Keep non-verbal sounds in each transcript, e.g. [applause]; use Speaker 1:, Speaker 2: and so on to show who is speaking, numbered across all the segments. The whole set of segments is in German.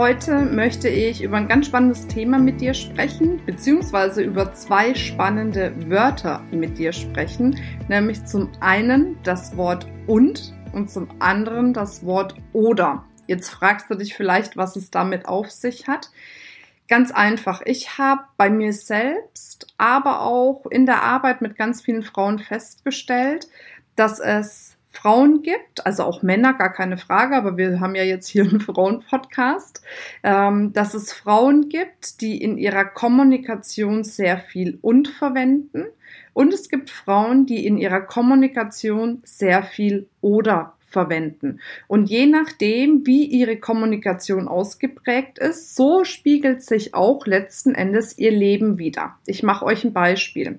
Speaker 1: Heute möchte ich über ein ganz spannendes Thema mit dir sprechen, beziehungsweise über zwei spannende Wörter mit dir sprechen, nämlich zum einen das Wort und und zum anderen das Wort oder. Jetzt fragst du dich vielleicht, was es damit auf sich hat. Ganz einfach. Ich habe bei mir selbst, aber auch in der Arbeit mit ganz vielen Frauen festgestellt, dass es Frauen gibt, also auch Männer, gar keine Frage, aber wir haben ja jetzt hier einen [laughs] Frauen-Podcast, ähm, dass es Frauen gibt, die in ihrer Kommunikation sehr viel und verwenden. Und es gibt Frauen, die in ihrer Kommunikation sehr viel oder verwenden. Und je nachdem, wie ihre Kommunikation ausgeprägt ist, so spiegelt sich auch letzten Endes ihr Leben wieder. Ich mache euch ein Beispiel.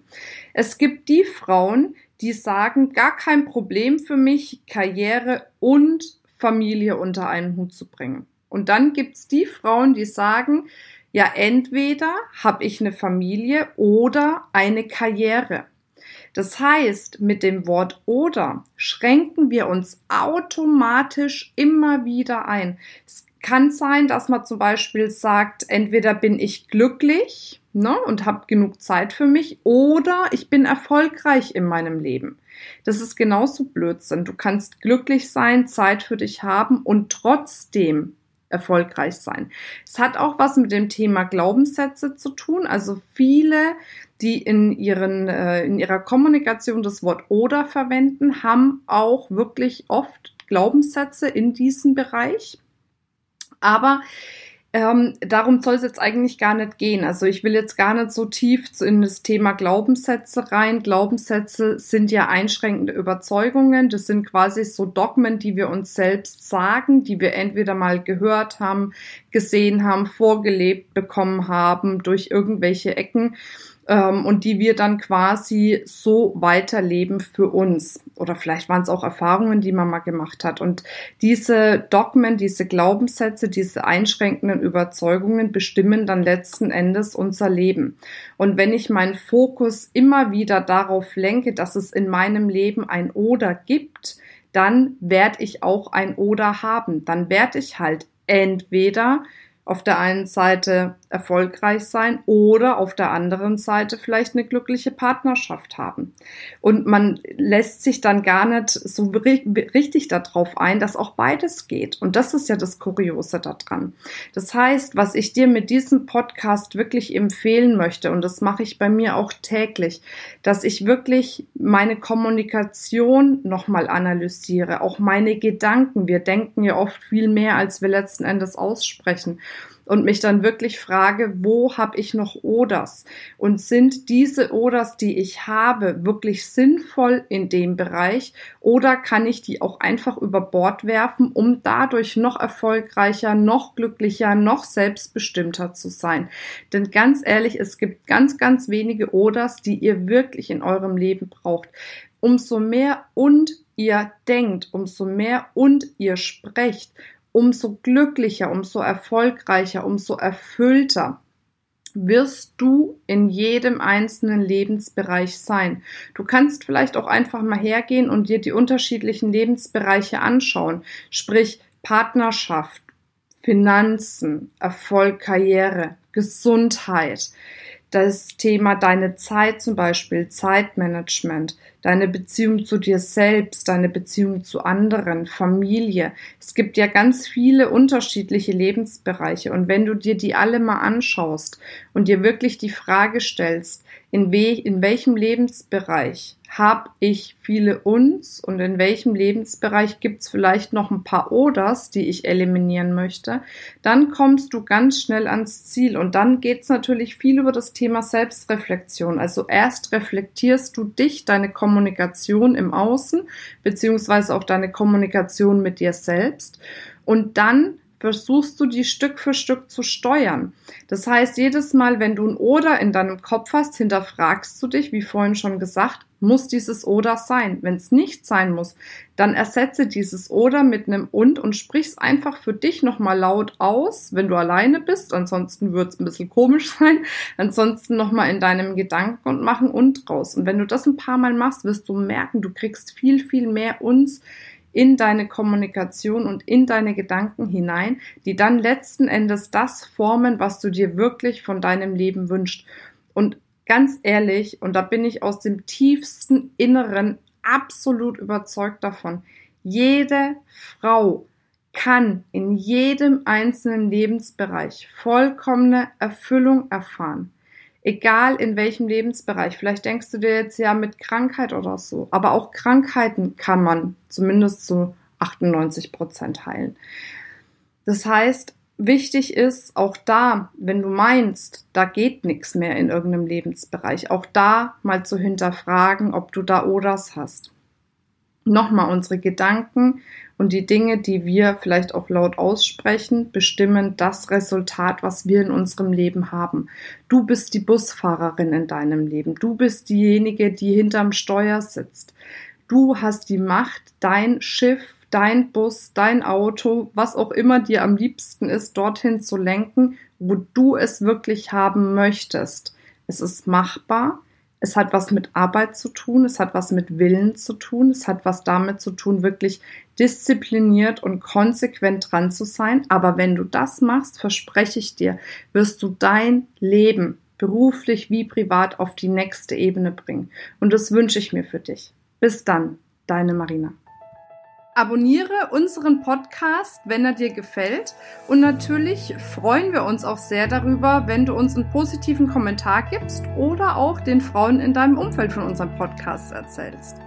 Speaker 1: Es gibt die Frauen, die sagen, gar kein Problem für mich, Karriere und Familie unter einen Hut zu bringen. Und dann gibt's die Frauen, die sagen, ja, entweder habe ich eine Familie oder eine Karriere. Das heißt, mit dem Wort oder schränken wir uns automatisch immer wieder ein. Es kann sein, dass man zum Beispiel sagt, entweder bin ich glücklich ne, und habe genug Zeit für mich oder ich bin erfolgreich in meinem Leben. Das ist genauso Blödsinn. Du kannst glücklich sein, Zeit für dich haben und trotzdem erfolgreich sein. Es hat auch was mit dem Thema Glaubenssätze zu tun. Also viele, die in ihren äh, in ihrer Kommunikation das Wort oder verwenden, haben auch wirklich oft Glaubenssätze in diesem Bereich. Aber ähm, darum soll es jetzt eigentlich gar nicht gehen. Also ich will jetzt gar nicht so tief in das Thema Glaubenssätze rein. Glaubenssätze sind ja einschränkende Überzeugungen. Das sind quasi so Dogmen, die wir uns selbst sagen, die wir entweder mal gehört haben, gesehen haben, vorgelebt bekommen haben durch irgendwelche Ecken ähm, und die wir dann quasi so weiterleben für uns. Oder vielleicht waren es auch Erfahrungen, die man mal gemacht hat. Und diese Dogmen, diese Glaubenssätze, diese einschränkenden Überzeugungen bestimmen dann letzten Endes unser Leben. Und wenn ich meinen Fokus immer wieder darauf lenke, dass es in meinem Leben ein Oder gibt, dann werde ich auch ein Oder haben. Dann werde ich halt entweder auf der einen Seite erfolgreich sein oder auf der anderen Seite vielleicht eine glückliche Partnerschaft haben. Und man lässt sich dann gar nicht so richtig darauf ein, dass auch beides geht. Und das ist ja das Kuriose daran. Das heißt, was ich dir mit diesem Podcast wirklich empfehlen möchte, und das mache ich bei mir auch täglich, dass ich wirklich meine Kommunikation nochmal analysiere, auch meine Gedanken. Wir denken ja oft viel mehr, als wir letzten Endes aussprechen und mich dann wirklich frage, wo habe ich noch Oders? Und sind diese Oders, die ich habe, wirklich sinnvoll in dem Bereich oder kann ich die auch einfach über Bord werfen, um dadurch noch erfolgreicher, noch glücklicher, noch selbstbestimmter zu sein? Denn ganz ehrlich, es gibt ganz, ganz wenige Oders, die ihr wirklich in eurem Leben braucht. Umso mehr und ihr denkt, umso mehr und ihr sprecht, umso glücklicher, umso erfolgreicher, umso erfüllter wirst du in jedem einzelnen Lebensbereich sein. Du kannst vielleicht auch einfach mal hergehen und dir die unterschiedlichen Lebensbereiche anschauen, sprich Partnerschaft, Finanzen, Erfolg, Karriere, Gesundheit, das Thema deine Zeit zum Beispiel, Zeitmanagement, deine Beziehung zu dir selbst, deine Beziehung zu anderen, Familie. Es gibt ja ganz viele unterschiedliche Lebensbereiche und wenn du dir die alle mal anschaust und dir wirklich die Frage stellst, in, we in welchem Lebensbereich habe ich viele uns und in welchem Lebensbereich gibt es vielleicht noch ein paar Oders, die ich eliminieren möchte, dann kommst du ganz schnell ans Ziel und dann geht es natürlich viel über das Thema Selbstreflexion. Also erst reflektierst du dich, deine Kommunikation im Außen, beziehungsweise auch deine Kommunikation mit dir selbst. Und dann versuchst du die Stück für Stück zu steuern. Das heißt, jedes Mal, wenn du ein Oder in deinem Kopf hast, hinterfragst du dich, wie vorhin schon gesagt, muss dieses Oder sein. Wenn es nicht sein muss, dann ersetze dieses Oder mit einem Und und sprich's einfach für dich nochmal laut aus, wenn du alleine bist. Ansonsten wird's ein bisschen komisch [laughs] sein. Ansonsten nochmal in deinem Gedanken und machen Und raus. Und wenn du das ein paar Mal machst, wirst du merken, du kriegst viel, viel mehr Uns in deine Kommunikation und in deine Gedanken hinein, die dann letzten Endes das formen, was du dir wirklich von deinem Leben wünschst. Und ganz ehrlich, und da bin ich aus dem tiefsten Inneren absolut überzeugt davon, jede Frau kann in jedem einzelnen Lebensbereich vollkommene Erfüllung erfahren. Egal in welchem Lebensbereich. Vielleicht denkst du dir jetzt ja mit Krankheit oder so. Aber auch Krankheiten kann man zumindest zu 98 Prozent heilen. Das heißt, wichtig ist auch da, wenn du meinst, da geht nichts mehr in irgendeinem Lebensbereich, auch da mal zu hinterfragen, ob du da Oders hast. Nochmal, unsere Gedanken und die Dinge, die wir vielleicht auch laut aussprechen, bestimmen das Resultat, was wir in unserem Leben haben. Du bist die Busfahrerin in deinem Leben. Du bist diejenige, die hinterm Steuer sitzt. Du hast die Macht, dein Schiff, dein Bus, dein Auto, was auch immer dir am liebsten ist, dorthin zu lenken, wo du es wirklich haben möchtest. Es ist machbar. Es hat was mit Arbeit zu tun, es hat was mit Willen zu tun, es hat was damit zu tun, wirklich diszipliniert und konsequent dran zu sein. Aber wenn du das machst, verspreche ich dir, wirst du dein Leben beruflich wie privat auf die nächste Ebene bringen. Und das wünsche ich mir für dich. Bis dann, deine Marina. Abonniere unseren Podcast, wenn er dir gefällt. Und natürlich freuen wir uns auch sehr darüber, wenn du uns einen positiven Kommentar gibst oder auch den Frauen in deinem Umfeld von unserem Podcast erzählst.